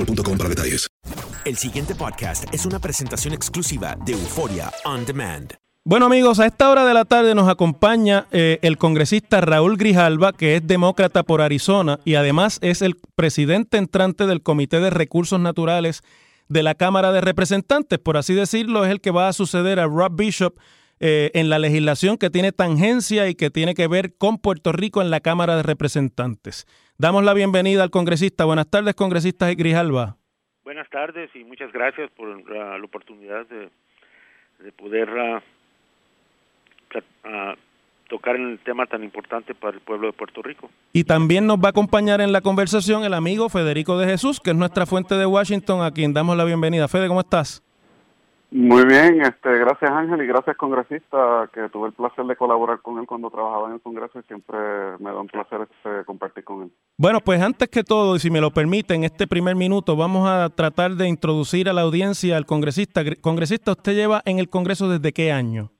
boostmobile.com para detalles. El siguiente podcast es una presentación exclusiva de Euforia On Demand. Bueno amigos, a esta hora de la tarde nos acompaña eh, el congresista Raúl Grijalva, que es demócrata por Arizona y además es el presidente entrante del Comité de Recursos Naturales de la Cámara de Representantes, por así decirlo, es el que va a suceder a Rob Bishop eh, en la legislación que tiene tangencia y que tiene que ver con Puerto Rico en la Cámara de Representantes. Damos la bienvenida al congresista. Buenas tardes, congresista Grijalva. Buenas tardes y muchas gracias por uh, la oportunidad de, de poder uh, pla- uh, tocar en el tema tan importante para el pueblo de Puerto Rico. Y también nos va a acompañar en la conversación el amigo Federico de Jesús, que es nuestra fuente de Washington, a quien damos la bienvenida. Fede, ¿cómo estás? Muy bien, este, gracias Ángel y gracias congresista, que tuve el placer de colaborar con él cuando trabajaba en el Congreso y siempre me da un placer este, compartir con él. Bueno, pues antes que todo, y si me lo permiten, este primer minuto vamos a tratar de introducir a la audiencia al congresista. Gr- Congresista, ¿usted lleva en el Congreso desde qué año?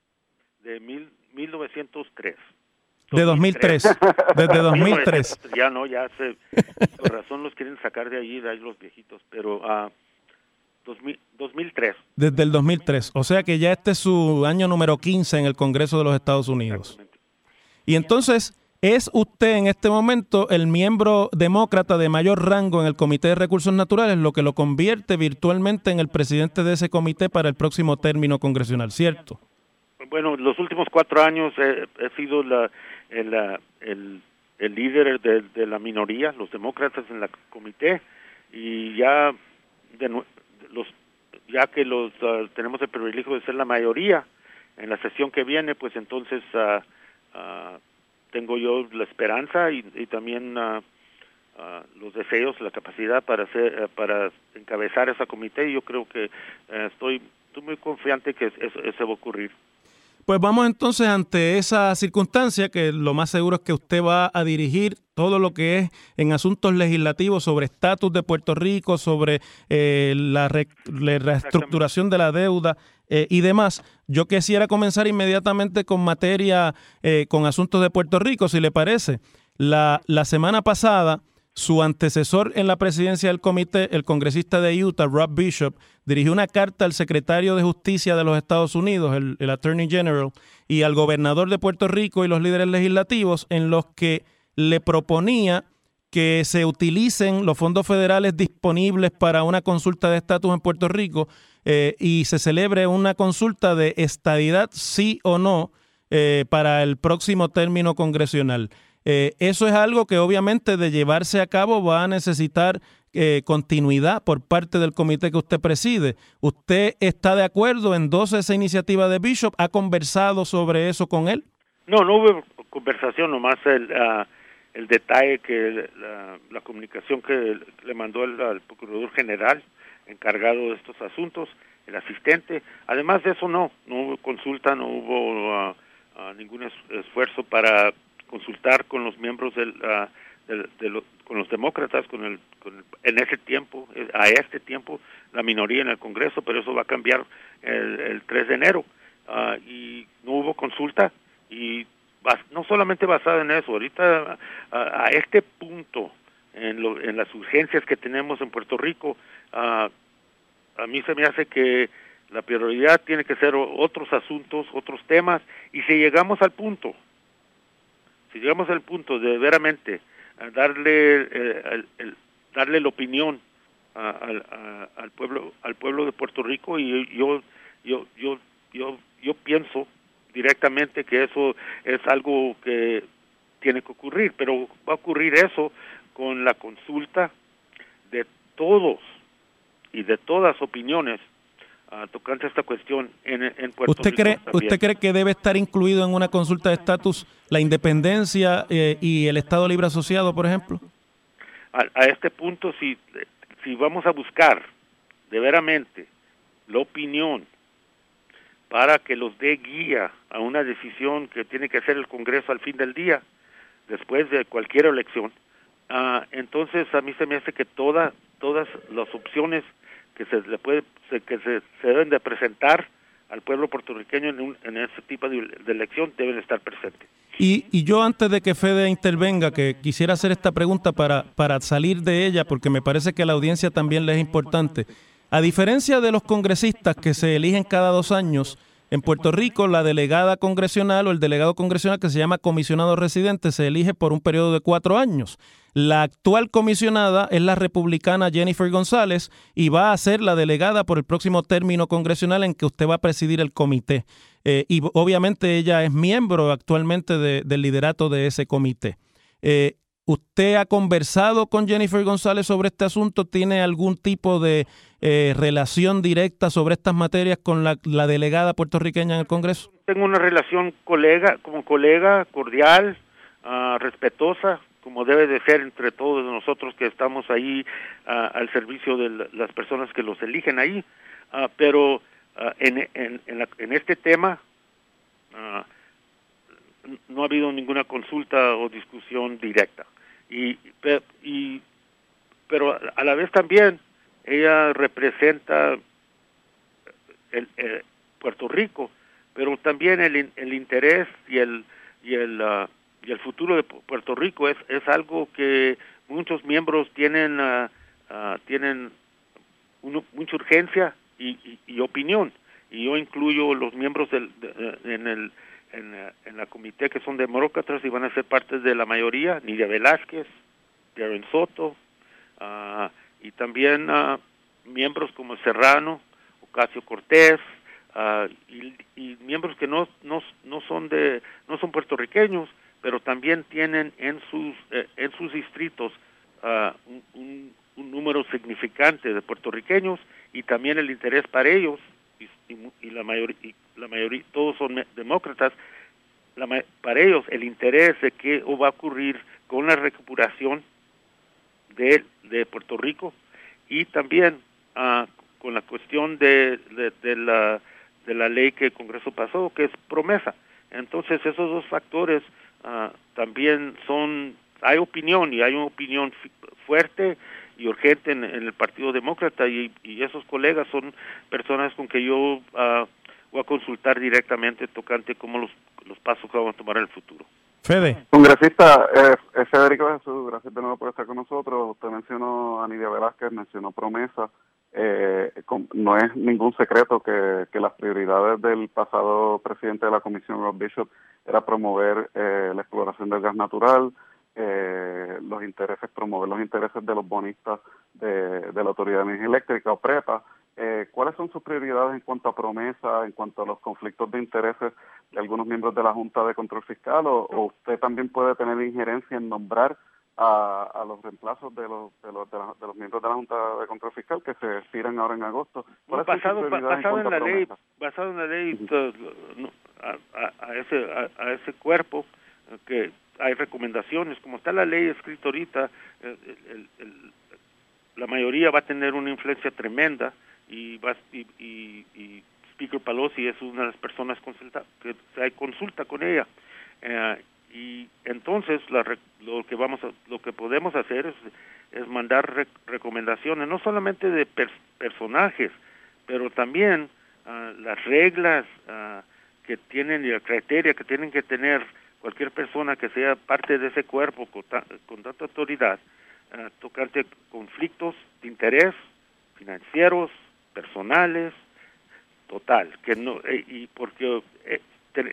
De mil, 1903. De 2003. Desde 2003. Ya no, ya se, por razón los quieren sacar de allí, de ahí los viejitos, pero uh, 2000, 2003. Desde el 2003. O sea que ya este es su año número 15 en el Congreso de los Estados Unidos. Y entonces, ¿es usted en este momento el miembro demócrata de mayor rango en el Comité de Recursos Naturales, lo que lo convierte virtualmente en el presidente de ese comité para el próximo término congresional, ¿cierto? Bueno, los últimos cuatro años he, he sido la, el, la- el, el líder de, de la minoría, los demócratas en la comité, y ya de nue- los ya que los ah, tenemos el privilegio de ser la mayoría en la sesión que viene, pues entonces ah, ah, tengo yo la esperanza y, y también los deseos, la capacidad para hacer, eh, para encabezar esa comité. Y yo creo que eh, estoy, estoy muy confiante que eso, eso va a ocurrir. Pues vamos entonces ante esa circunstancia que lo más seguro es que usted va a dirigir todo lo que es en asuntos legislativos sobre estatus de Puerto Rico, sobre eh, la, re- la reestructuración de la deuda eh, y demás. Yo quisiera comenzar inmediatamente con materia, eh, con asuntos de Puerto Rico, si le parece. La, la semana pasada, su antecesor en la presidencia del comité, el congresista de Utah, Rob Bishop, dirigió una carta al secretario de Justicia de los Estados Unidos, el, Attorney General, y al gobernador de Puerto Rico y los líderes legislativos, en los que le proponía que se utilicen los fondos federales disponibles para una consulta de estatus en Puerto Rico eh, y se celebre una consulta de estadidad, sí o no, eh, para el próximo término congresional. Eh, eso es algo que obviamente de llevarse a cabo va a necesitar eh, continuidad por parte del comité que usted preside. ¿Usted está de acuerdo en dos esa iniciativa de Bishop? ¿Ha conversado sobre eso con él? No, no hubo conversación, nomás el, uh, el detalle que la, comunicación que le mandó el, Procurador General encargado de estos asuntos, el asistente. Además de eso, no, no hubo consulta, no hubo uh, ningún es, esfuerzo para consultar con los miembros del, del de con los demócratas, con el, con el, en ese tiempo, eh, a este tiempo, la minoría en el Congreso, pero eso va a cambiar el, el 3 de enero. Uh, y no hubo consulta y no solamente basada en eso, ahorita a, a este punto, en, lo, en las urgencias que tenemos en Puerto Rico, a mí se me hace que la prioridad tiene que ser otros asuntos, otros temas, y si llegamos al punto, si llegamos al punto de veramente darle eh, el, darle la opinión a, al pueblo al pueblo de Puerto Rico y yo yo yo yo yo pienso directamente que eso es algo que tiene que ocurrir, pero va a ocurrir eso con la consulta de todos y de todas opiniones uh, tocante a esta cuestión en, en Puerto ¿Usted Rico. Cree, ¿Usted cree que debe estar incluido en una consulta de estatus la independencia eh, y el Estado Libre Asociado, por ejemplo? A, a, este punto, si, si vamos a buscar de veramente la opinión para que los dé guía a una decisión que tiene que hacer el Congreso al fin del día, después de cualquier elección, uh, entonces a mí se me hace que toda, todas las opciones que se deben de presentar al pueblo puertorriqueño en, un, tipo de, elección deben estar presentes. Y, y, yo antes de que Fede intervenga, que quisiera hacer esta pregunta para, para salir de ella, porque me parece que a la audiencia también le es importante. A diferencia de los congresistas que se eligen cada dos años, en Puerto Rico la delegada congresional o el delegado congresional que se llama comisionado residente se elige por un periodo de cuatro años. La actual comisionada es la republicana Jennifer González y va a ser la delegada por el próximo término congresional en que usted va a presidir el comité. Eh, y obviamente ella es miembro actualmente de, del liderato de ese comité. Eh, ¿Usted ha conversado con Jennifer González sobre este asunto? ¿Tiene algún tipo de eh, relación directa sobre estas materias con la, la, delegada puertorriqueña en el Congreso? Tengo una relación colega, como colega, cordial, uh, respetuosa, como debe de ser entre todos nosotros que estamos ahí uh, al servicio de las personas que los eligen ahí. Uh, pero en, en, en, la, en, este tema no ha habido ninguna consulta o discusión directa. Y, y, pero a la vez también ella representa el, el Puerto Rico, pero también el, el interés y el y el uh, y el futuro de Puerto Rico es es algo que muchos miembros tienen uh, tienen mucha urgencia y, y, y, opinión. Y yo incluyo los miembros del de, en el en, en, la comité que son demócratas y van a ser parte de la mayoría, Nidia Velázquez, Darren Soto, uh, y también miembros como Serrano, Ocasio Cortés, y, y, miembros que no, no, no son de no son puertorriqueños, pero también tienen en sus eh, en sus distritos un, un, número significante de puertorriqueños y también el interés para ellos y, y, y la mayoría la mayoría todos son demócratas la, para ellos el interés de qué va a ocurrir con la recuperación de, de Puerto Rico y también uh, con la cuestión de, de, la, de la ley que el Congreso pasó, que es promesa. Entonces esos dos factores uh, también son, hay opinión y hay una opinión fuerte y urgente en, en el Partido Demócrata y, y, esos colegas son personas con que yo uh, voy a consultar directamente tocante cómo los, los pasos que vamos a tomar en el futuro. Fede. Congresista, eh, Federico Jesús, gracias de nuevo por estar con nosotros. Usted mencionó a Nidia Velázquez, mencionó promesa. Eh, no es ningún secreto que, que, las prioridades del pasado presidente de la Comisión, Rob Bishop, era promover eh, la exploración del gas natural, eh, los intereses, promover los intereses de los bonistas de, de la Autoridad de Energía Eléctrica o PREPA, eh, ¿cuáles son sus prioridades en cuanto a promesa, en cuanto a los conflictos de intereses de algunos miembros de la Junta de Control Fiscal? ¿O, o usted también puede tener injerencia en nombrar a, los reemplazos de los, de los, de, los miembros de la Junta de Control Fiscal que se expiran ahora en agosto. basado, basado en, la ley, basado en la ley, a, ese a, ese cuerpo eh, que hay recomendaciones, como está la ley escrita ahorita, el, la mayoría va a tener una influencia tremenda y, va, y, y, Speaker Pelosi es una de las personas consulta, que hay consulta con ella. Eh, y entonces lo que vamos a, lo que podemos hacer es, es mandar recomendaciones no solamente de personajes pero también ah, las reglas uh, que tienen y la criteria que tienen que tener cualquier persona que sea parte de ese cuerpo con, con tanta autoridad uh, tocante conflictos de interés financieros personales total que no eh, y porque eh,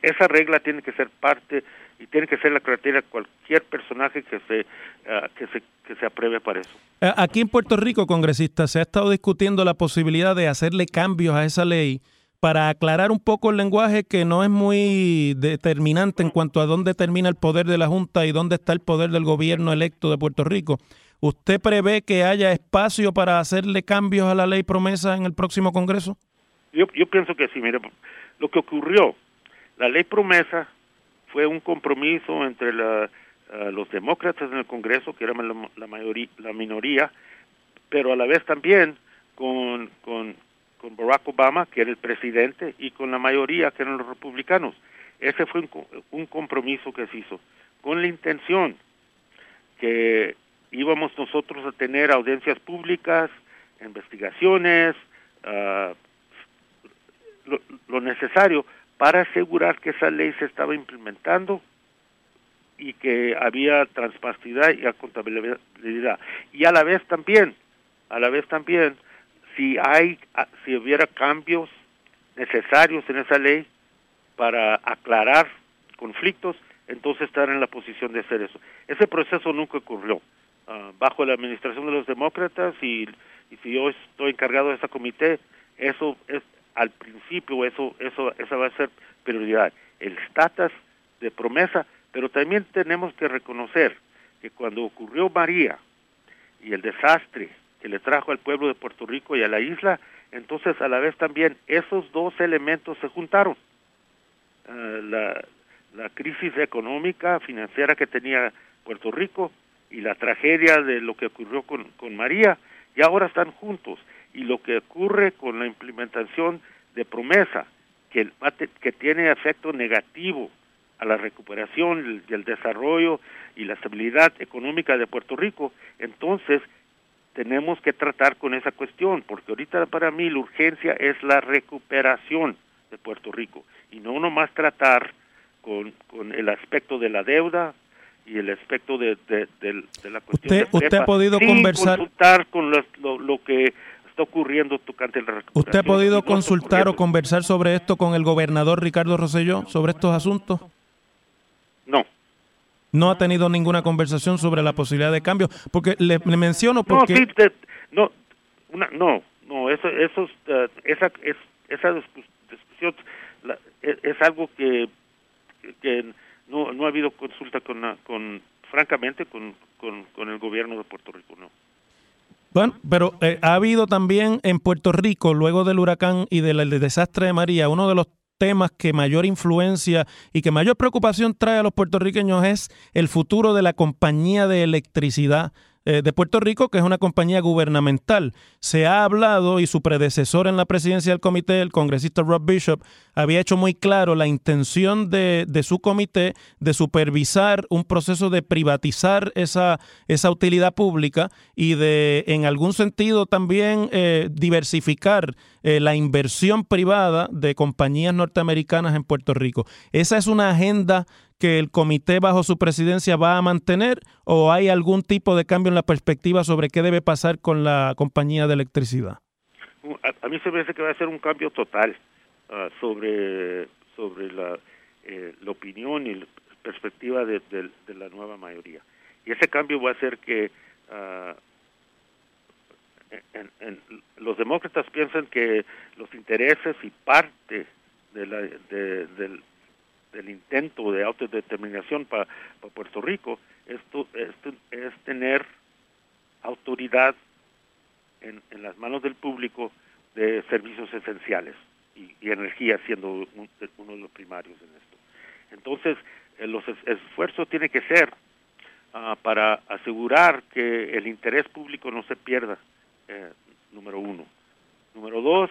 esa regla tiene que ser parte y tiene que ser la criteria cualquier personaje que se, ah, que se que se apruebe para eso. Eh, aquí en Puerto Rico, congresista, se ha estado discutiendo la posibilidad de hacerle cambios a esa ley para aclarar un poco el lenguaje que no es muy determinante en cuanto a dónde termina el poder de la Junta y dónde está el poder del gobierno electo de Puerto Rico. ¿Usted prevé que haya espacio para hacerle cambios a la ley promesa en el próximo Congreso? Yo, yo pienso que sí, mire, lo que ocurrió, la ley promesa fue un compromiso entre la, los demócratas en el Congreso, que eran la, la, la minoría, pero a la vez también con, con, Barack Obama, que era el presidente, y con la mayoría, que eran los republicanos. Ese fue un, un compromiso que se hizo, con la intención que íbamos nosotros a tener audiencias públicas, investigaciones, uh, lo, necesario para asegurar que esa ley se estaba implementando y que había transparencia y contabilidad. Y a la vez también, a la vez también, si hay, si hubiera cambios necesarios en esa ley para aclarar conflictos, entonces estar en la posición de hacer eso. Ese proceso nunca ocurrió. Ah, bajo la administración de los demócratas y, y si yo estoy encargado de ese comité, eso es, al principio eso eso esa va a ser prioridad. El estatus de promesa pero también tenemos que reconocer que cuando ocurrió María y el desastre que le trajo al pueblo de Puerto Rico y a la isla entonces a la vez también esos dos elementos se juntaron. Uh, la, la crisis económica financiera que tenía Puerto Rico y la tragedia de lo que ocurrió con, con María y ahora están juntos y lo que ocurre con la implementación de promesa que, que tiene efecto negativo a la recuperación y el desarrollo y la estabilidad económica de Puerto Rico, entonces tenemos que tratar con esa cuestión, porque ahorita para mí la urgencia es la recuperación de Puerto Rico y no nomás tratar con, con el aspecto de la deuda y el aspecto de, de, la cuestión usted, usted ha podido conversar consultar con lo, lo, que ocurriendo tocante la ¿Usted ha podido consultar o conversar sobre esto con el gobernador Ricardo Rosselló, sobre estos asuntos? No. ¿No ha tenido ninguna conversación sobre la posibilidad de cambio? Porque le, menciono porque... No, sí, no, una, no, no, eso, eso, uh, esa, es, esa discusión es, es, algo que, que no, no ha habido consulta con, con francamente, con, con, con el gobierno de Puerto Rico, no. Bueno, pero eh, ha habido también en Puerto Rico, luego del huracán y del, desastre de María, uno de los temas que mayor influencia y que mayor preocupación trae a los puertorriqueños es el futuro de la compañía de electricidad eh, de Puerto Rico, que es una compañía gubernamental. Se ha hablado y su predecesor en la presidencia del comité, el congresista Rob Bishop, había hecho muy claro la intención de, su comité de supervisar un proceso de privatizar esa, esa utilidad pública y de, en algún sentido, también eh, diversificar eh, la inversión privada de compañías norteamericanas en Puerto Rico. Esa es una agenda que el comité bajo su presidencia va a mantener o hay algún tipo de cambio en la perspectiva sobre qué debe pasar con la compañía de electricidad? A, mí se me hace que va a ser un cambio total ah, sobre, sobre la, eh, la opinión y la perspectiva de, la nueva mayoría. Y ese cambio va a ser que uh, en, los demócratas piensan que los intereses y parte de la, de, del, del intento de autodeterminación para Puerto Rico es tener autoridad en, en, las manos del público de servicios esenciales y, energía siendo un, uno de los primarios en esto. Entonces, el, los esfuerzo tiene que ser uh, para asegurar que el interés público no se pierda, eh, número uno. Número dos,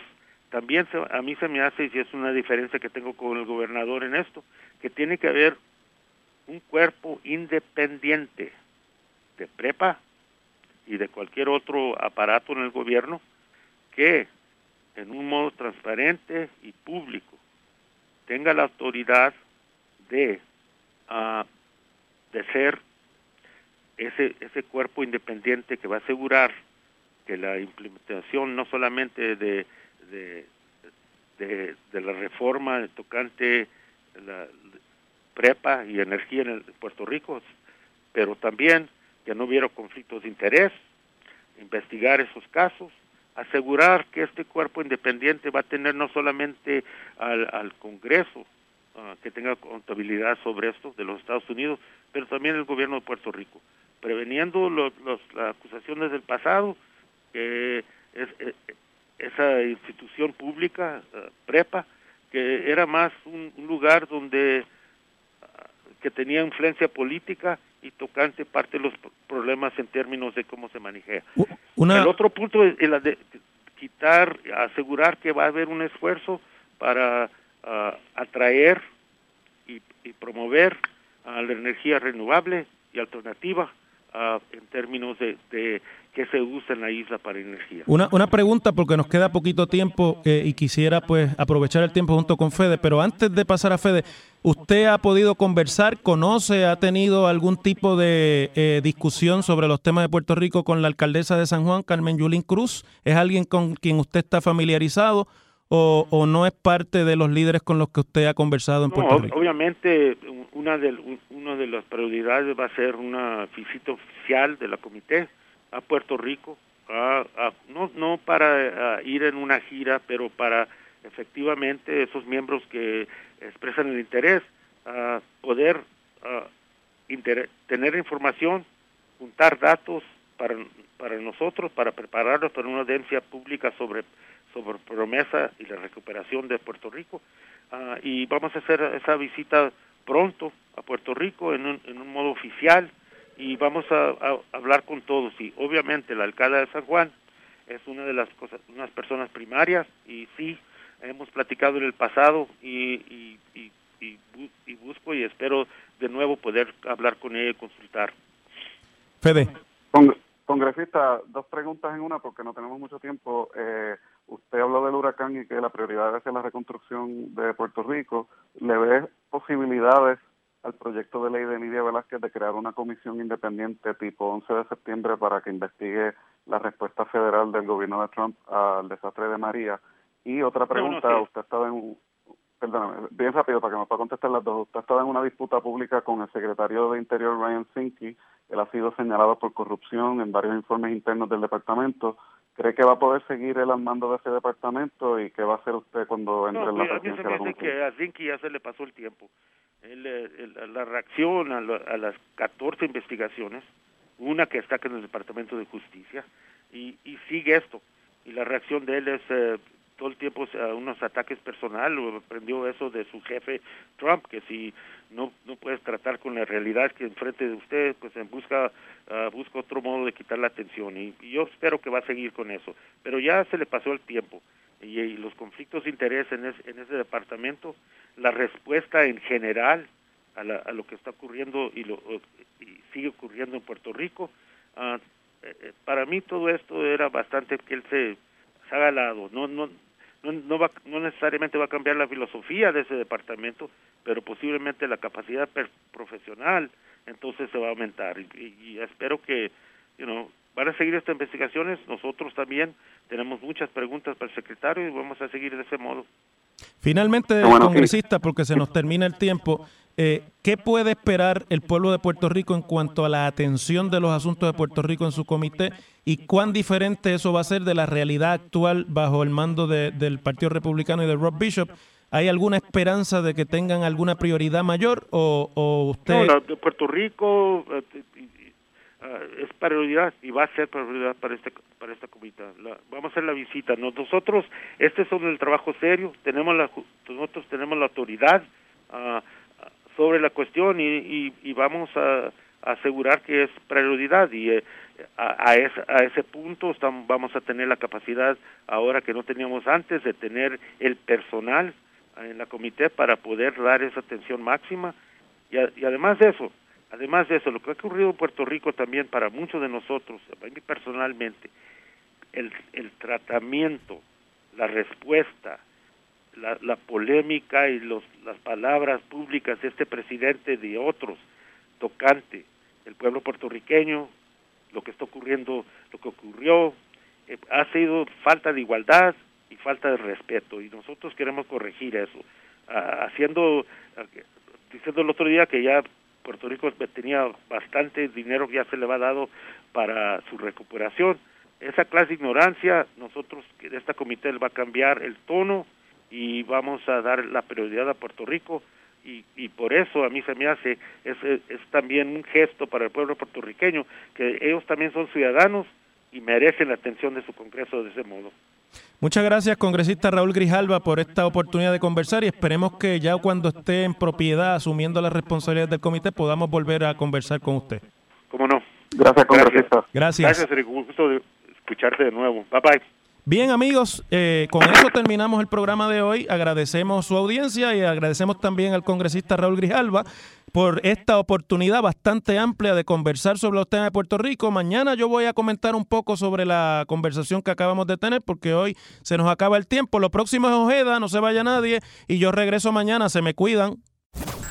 también se, a mí se me hace, y es una diferencia que tengo con el gobernador en esto, que tiene que haber un cuerpo independiente de prepa y de cualquier otro aparato en el gobierno que en un modo transparente y público tenga la autoridad de, uh, de ser ese, ese cuerpo independiente que va a asegurar que la implementación no solamente de, de, de, la reforma tocante la prepa y energía en el, Puerto Rico, pero también que no hubiera conflictos de interés, investigar esos casos, asegurar que este cuerpo independiente va a tener no solamente al, Congreso uh, que tenga contabilidad sobre esto de los Estados Unidos, pero también el gobierno de Puerto Rico, preveniendo los, las acusaciones del pasado, que es, es, esa institución pública, uh, prepa, que era más un, lugar donde uh, que tenía influencia política y tocante parte de los problemas en términos de cómo se maneja. Una... El otro punto es el de quitar, asegurar que va a haber un esfuerzo para uh, atraer y, y promover uh, la energía renovable y alternativa uh, en términos de, de que se usa en la isla para energía. Una, una pregunta porque nos queda poquito tiempo eh, y quisiera pues aprovechar el tiempo junto con Fede, pero antes de pasar a Fede, ¿usted ha podido conversar, conoce, ha tenido algún tipo de eh, discusión sobre los temas de Puerto Rico con la alcaldesa de San Juan, Carmen Yulín Cruz? ¿Es alguien con quien usted está familiarizado o, o no es parte de los líderes con los que usted ha conversado en Puerto Rico? Obviamente, una de, una de las prioridades va a ser una visita oficial de la comité a Puerto Rico, a, a, no, no para a ir en una gira, pero para efectivamente esos miembros que expresan el interés a poder inter tener información, juntar datos para, para nosotros, para prepararnos para una audiencia pública sobre, sobre promesa y la recuperación de Puerto Rico. Uh, y vamos a hacer esa visita pronto a Puerto Rico en un, en un modo oficial y vamos a, a, hablar con todos y obviamente el alcalde de San Juan es una de las cosas unas personas primarias y sí hemos platicado en el pasado y, y, y, y, y busco y espero de nuevo poder hablar con ella y consultar Fede Congresista, dos preguntas en una porque no tenemos mucho tiempo. Eh, huracán y que la prioridad es la reconstrucción de Puerto Rico. ¿Le ve posibilidades al proyecto de ley de Nidia Velázquez de crear una comisión independiente tipo 11 de septiembre para que investigue la respuesta federal del gobierno de Trump al desastre de María. Y otra pregunta, no, no, sí. usted estaba en, perdóname, bien rápido para que me pueda contestar las dos. Usted estaba en una disputa pública con el secretario de Interior Ryan Sinky. Él ha sido señalado por corrupción en varios informes internos del departamento. ¿Cree que va a poder seguir él al mando de ese departamento y qué va a hacer usted cuando entre no, en la presidencia? Hace que a Sinky ya se le pasó el tiempo el, el, la reacción a, lo, a, las 14 investigaciones, una que está en el Departamento de Justicia, y, y sigue esto. Y la reacción de él es eh, todo el tiempo a unos ataques personal, o aprendió eso de su jefe Trump, que si no no puedes tratar con la realidad que enfrente de usted, pues en busca uh, busca otro modo de quitar la atención y, y, yo espero que va a seguir con eso. Pero ya se le pasó el tiempo y, los conflictos de interés en, es, en ese departamento, la respuesta en general a, la, a lo que está ocurriendo y, lo, y sigue ocurriendo en Puerto Rico, uh, para mí todo esto era bastante que él se, se haga lado, no, no, no, no, va, no necesariamente va a cambiar la filosofía de ese departamento, pero posiblemente la capacidad profesional entonces se va a aumentar y, y, y espero que you know, van a seguir estas investigaciones, nosotros también tenemos muchas preguntas para el secretario y vamos a seguir de ese modo. Finalmente, bueno, congresista, porque se nos termina el tiempo, eh, ¿qué puede esperar el pueblo de Puerto Rico en cuanto a la atención de los asuntos de Puerto Rico en su comité y cuán diferente eso va a ser de la realidad actual bajo el mando de, del Partido Republicano y de Rob Bishop? ¿Hay alguna esperanza de que tengan alguna prioridad mayor o, o usted... No, de Puerto Rico eh, es prioridad y va a ser prioridad para este para esta comunidad. La- vamos a hacer la visita. No- Nosotros, este es un trabajo serio. Tenemos la nosotros tenemos la autoridad ah, sobre la cuestión y, y, y vamos a, asegurar que es prioridad y eh, a, a, a ese punto estamos, vamos a tener la capacidad ahora que no teníamos antes de tener el personal en la comité para poder dar esa atención máxima. Y, a- y además de eso, además de eso, lo que ha ocurrido en Puerto Rico también para muchos de nosotros, a mí personalmente, el, el tratamiento, la respuesta, la, la polémica y los, las palabras públicas de este presidente de otros tocante el pueblo puertorriqueño, lo que está ocurriendo, lo que ocurrió, eh, ha sido falta de igualdad y falta de respeto y nosotros queremos corregir eso, Ah, haciendo, ah, diciendo el otro día que ya Puerto Rico tenía bastante dinero que ya se le va dado para su recuperación. Esa clase de ignorancia, nosotros, que esta comité va a cambiar el tono y vamos a dar la prioridad a Puerto Rico y, y por eso a mí se me hace, es, es, es también un gesto para el pueblo puertorriqueño, que ellos también son ciudadanos y merecen la atención de su Congreso de ese modo. Muchas gracias, congresista Raúl Grijalva, por esta oportunidad de conversar y esperemos que ya cuando esté en propiedad asumiendo las responsabilidades del comité podamos volver a conversar con usted. ¿Cómo no? Gracias, congresista. Gracias. Gracias, Eric. Gusto de escucharte de nuevo. Bye bye. Bien amigos, eh, con eso terminamos el programa de hoy. Agradecemos su audiencia y agradecemos también al congresista Raúl Grijalva por esta oportunidad bastante amplia de conversar sobre los temas de Puerto Rico. Mañana yo voy a comentar un poco sobre la conversación que acabamos de tener porque hoy se nos acaba el tiempo. Lo próximo es Ojeda, no se vaya nadie y yo regreso mañana, se me cuidan.